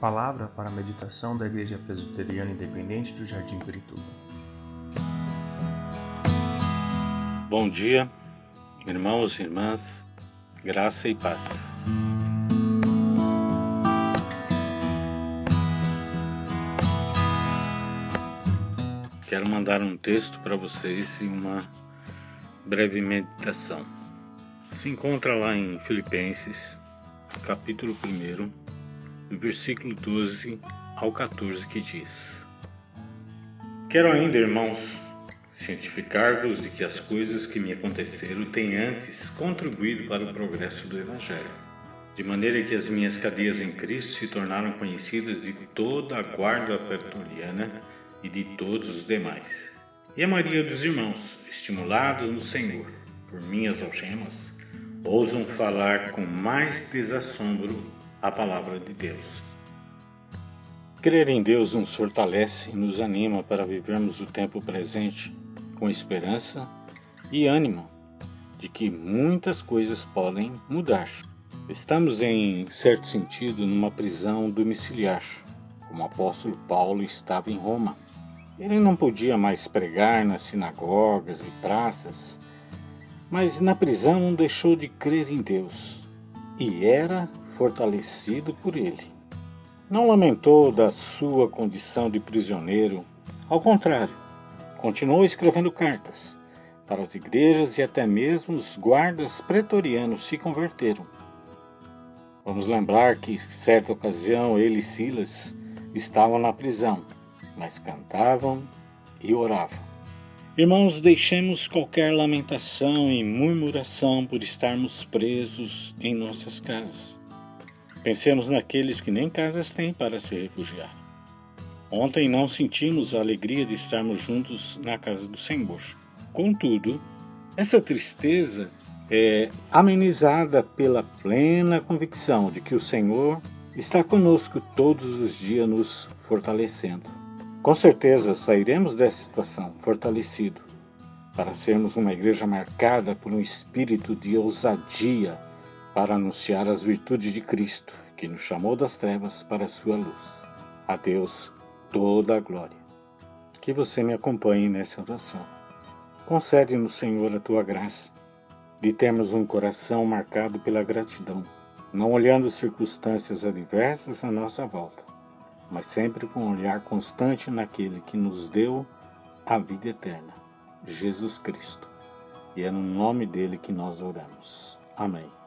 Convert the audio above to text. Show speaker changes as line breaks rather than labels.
Palavra para a meditação da Igreja Presbiteriana Independente do Jardim Pirituba.
Bom dia, irmãos e irmãs, graça e paz. Quero mandar um texto para vocês e uma breve meditação. Se encontra lá em Filipenses, capítulo 1, do versículo 12 ao 14, que diz: Quero ainda, irmãos, cientificar-vos de que as coisas que me aconteceram têm antes contribuído para o progresso do Evangelho, de maneira que as minhas cadeias em Cristo se tornaram conhecidas de toda a guarda pretoriana e de todos os demais. E a maioria dos irmãos, estimulados no Senhor por minhas algemas, ousam falar com mais desassombro a palavra de Deus. Crer em Deus nos fortalece e nos anima para vivermos o tempo presente com esperança e ânimo de que muitas coisas podem mudar. Estamos, em certo sentido, numa prisão domiciliar, como o apóstolo Paulo estava em Roma. Ele não podia mais pregar nas sinagogas e praças, mas na prisão não deixou de crer em Deus e era fortalecido por ele. Não lamentou da sua condição de prisioneiro, ao contrário, continuou escrevendo cartas para as igrejas e até mesmo os guardas pretorianos se converteram. Vamos lembrar que, certa ocasião, ele e Silas estavam na prisão, mas cantavam e oravam. Irmãos, deixemos qualquer lamentação e murmuração por estarmos presos em nossas casas. Pensemos naqueles que nem casas têm para se refugiar. Ontem não sentimos a alegria de estarmos juntos na casa do Senhor. Contudo, essa tristeza é amenizada pela plena convicção de que o Senhor está conosco todos os dias, nos fortalecendo. Com certeza sairemos dessa situação fortalecido para sermos uma igreja marcada por um espírito de ousadia para anunciar as virtudes de Cristo, que nos chamou das trevas para a sua luz. A Deus toda a glória. Que você me acompanhe nessa oração. Concede-nos, Senhor, a tua graça, de termos um coração marcado pela gratidão, não olhando circunstâncias adversas à nossa volta mas sempre com um olhar constante naquele que nos deu a vida eterna, Jesus Cristo. E é no nome dele que nós oramos. Amém.